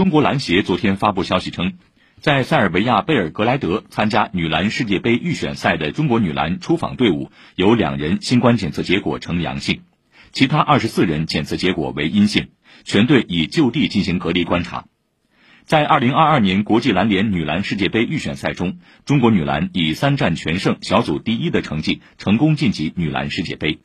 中国篮协昨天发布消息称在塞尔维亚贝尔格莱德参加女篮世界杯预选赛的中国女篮出访队伍有两人新冠检测结果呈阳性其他二十四人检测结果为阴性全队已就地进行隔离观察。在二零二二年国际篮联女篮世界杯预选赛中中国女篮以三战全胜小组第一的成绩成功晋级女篮世界杯。